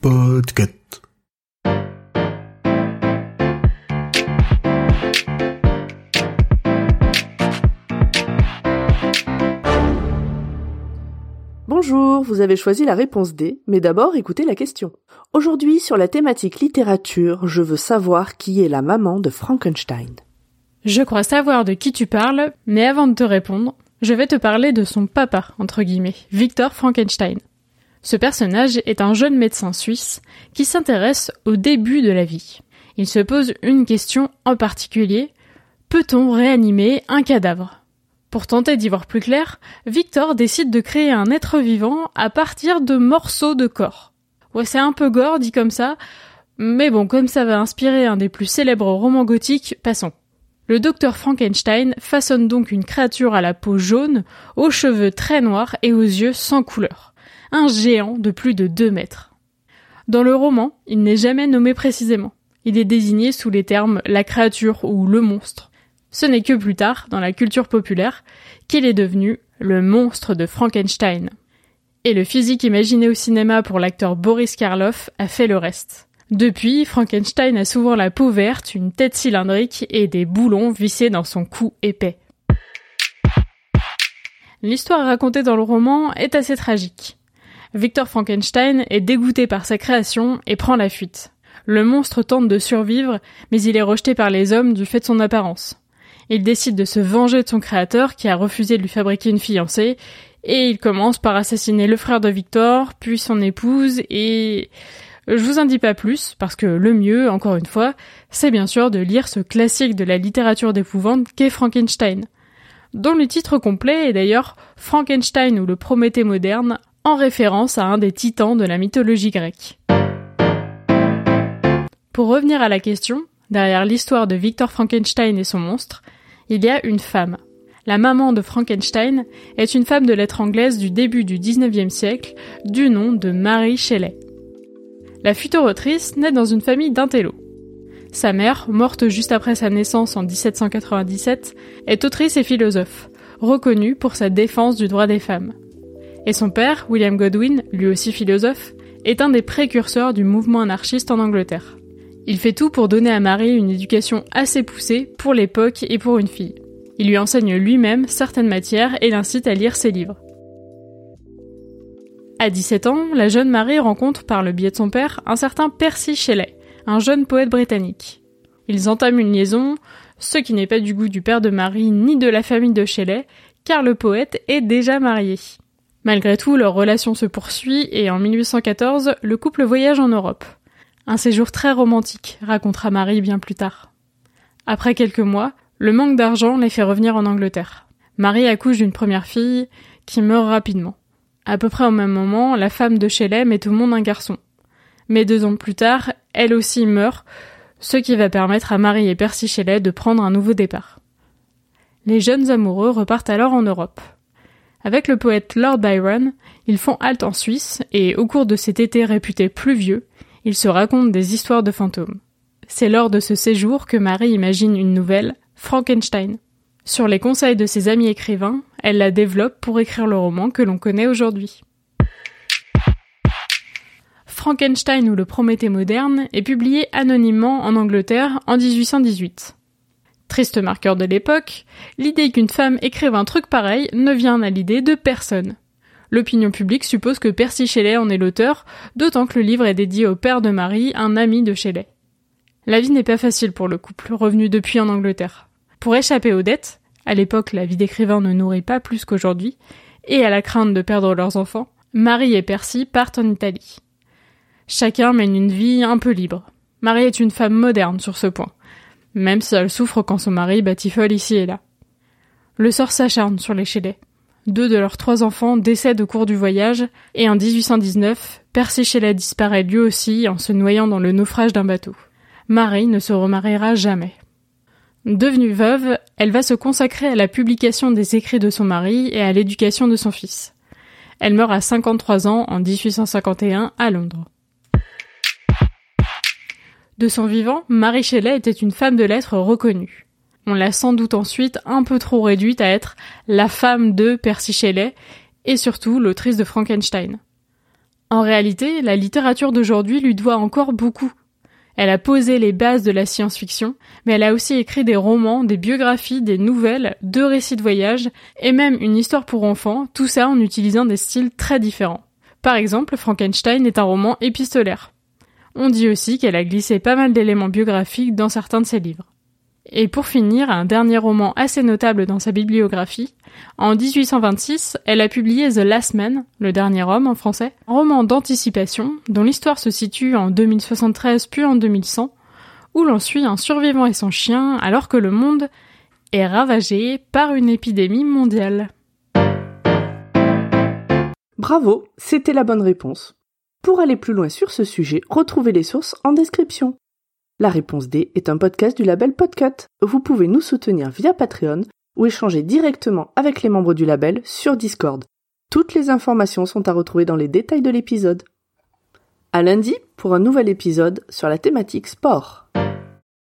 Podcast. Bonjour, vous avez choisi la réponse D, mais d'abord écoutez la question. Aujourd'hui, sur la thématique littérature, je veux savoir qui est la maman de Frankenstein. Je crois savoir de qui tu parles, mais avant de te répondre, je vais te parler de son papa, entre guillemets, Victor Frankenstein. Ce personnage est un jeune médecin suisse qui s'intéresse au début de la vie. Il se pose une question en particulier, peut-on réanimer un cadavre? Pour tenter d'y voir plus clair, Victor décide de créer un être vivant à partir de morceaux de corps. Ouais, c'est un peu gore dit comme ça, mais bon, comme ça va inspirer un des plus célèbres romans gothiques, passons. Le docteur Frankenstein façonne donc une créature à la peau jaune, aux cheveux très noirs et aux yeux sans couleur. Un géant de plus de deux mètres. Dans le roman, il n'est jamais nommé précisément. Il est désigné sous les termes la créature ou le monstre. Ce n'est que plus tard, dans la culture populaire, qu'il est devenu le monstre de Frankenstein. Et le physique imaginé au cinéma pour l'acteur Boris Karloff a fait le reste. Depuis, Frankenstein a souvent la peau verte, une tête cylindrique et des boulons vissés dans son cou épais. L'histoire racontée dans le roman est assez tragique. Victor Frankenstein est dégoûté par sa création et prend la fuite. Le monstre tente de survivre, mais il est rejeté par les hommes du fait de son apparence. Il décide de se venger de son créateur qui a refusé de lui fabriquer une fiancée et il commence par assassiner le frère de Victor, puis son épouse et je vous en dis pas plus parce que le mieux, encore une fois, c'est bien sûr de lire ce classique de la littérature d'épouvante qu'est Frankenstein, dont le titre complet est d'ailleurs Frankenstein ou le Prométhée moderne, en référence à un des titans de la mythologie grecque. Pour revenir à la question, derrière l'histoire de Victor Frankenstein et son monstre, il y a une femme. La maman de Frankenstein est une femme de lettres anglaise du début du XIXe siècle, du nom de Marie Shelley. La future autrice naît dans une famille d'intello. Sa mère, morte juste après sa naissance en 1797, est autrice et philosophe, reconnue pour sa défense du droit des femmes. Et son père, William Godwin, lui aussi philosophe, est un des précurseurs du mouvement anarchiste en Angleterre. Il fait tout pour donner à Marie une éducation assez poussée pour l'époque et pour une fille. Il lui enseigne lui-même certaines matières et l'incite à lire ses livres. À 17 ans, la jeune Marie rencontre par le biais de son père un certain Percy Shelley, un jeune poète britannique. Ils entament une liaison, ce qui n'est pas du goût du père de Marie ni de la famille de Shelley, car le poète est déjà marié. Malgré tout, leur relation se poursuit et en 1814, le couple voyage en Europe. Un séjour très romantique, racontera Marie bien plus tard. Après quelques mois, le manque d'argent les fait revenir en Angleterre. Marie accouche d'une première fille qui meurt rapidement. À peu près au même moment, la femme de Shelley met au monde un garçon. Mais deux ans plus tard, elle aussi meurt, ce qui va permettre à Marie et Percy Shelley de prendre un nouveau départ. Les jeunes amoureux repartent alors en Europe. Avec le poète Lord Byron, ils font halte en Suisse et au cours de cet été réputé pluvieux, ils se racontent des histoires de fantômes. C'est lors de ce séjour que Marie imagine une nouvelle, Frankenstein. Sur les conseils de ses amis écrivains, elle la développe pour écrire le roman que l'on connaît aujourd'hui. Frankenstein ou le Prométhée moderne est publié anonymement en Angleterre en 1818. Triste marqueur de l'époque, l'idée qu'une femme écrive un truc pareil ne vient à l'idée de personne. L'opinion publique suppose que Percy Shelley en est l'auteur, d'autant que le livre est dédié au père de Marie, un ami de Shelley. La vie n'est pas facile pour le couple, revenu depuis en Angleterre. Pour échapper aux dettes, à l'époque la vie d'écrivain ne nourrit pas plus qu'aujourd'hui, et à la crainte de perdre leurs enfants, Marie et Percy partent en Italie. Chacun mène une vie un peu libre. Marie est une femme moderne sur ce point, même si elle souffre quand son mari batifole ici et là. Le sort s'acharne sur les Shelley. deux de leurs trois enfants décèdent au cours du voyage, et en 1819, Percy Shelley disparaît lui aussi en se noyant dans le naufrage d'un bateau. Marie ne se remariera jamais. Devenue veuve, elle va se consacrer à la publication des écrits de son mari et à l'éducation de son fils. Elle meurt à 53 ans en 1851 à Londres. De son vivant, Marie Shelley était une femme de lettres reconnue. On l'a sans doute ensuite un peu trop réduite à être la femme de Percy Shelley et surtout l'autrice de Frankenstein. En réalité, la littérature d'aujourd'hui lui doit encore beaucoup. Elle a posé les bases de la science-fiction, mais elle a aussi écrit des romans, des biographies, des nouvelles, deux récits de voyage et même une histoire pour enfants, tout ça en utilisant des styles très différents. Par exemple, Frankenstein est un roman épistolaire. On dit aussi qu'elle a glissé pas mal d'éléments biographiques dans certains de ses livres. Et pour finir, un dernier roman assez notable dans sa bibliographie. En 1826, elle a publié The Last Man, le dernier homme en français, un roman d'anticipation dont l'histoire se situe en 2073 puis en 2100, où l'on suit un survivant et son chien alors que le monde est ravagé par une épidémie mondiale. Bravo, c'était la bonne réponse. Pour aller plus loin sur ce sujet, retrouvez les sources en description. La réponse D est un podcast du label Podcut. Vous pouvez nous soutenir via Patreon ou échanger directement avec les membres du label sur Discord. Toutes les informations sont à retrouver dans les détails de l'épisode. À lundi pour un nouvel épisode sur la thématique sport.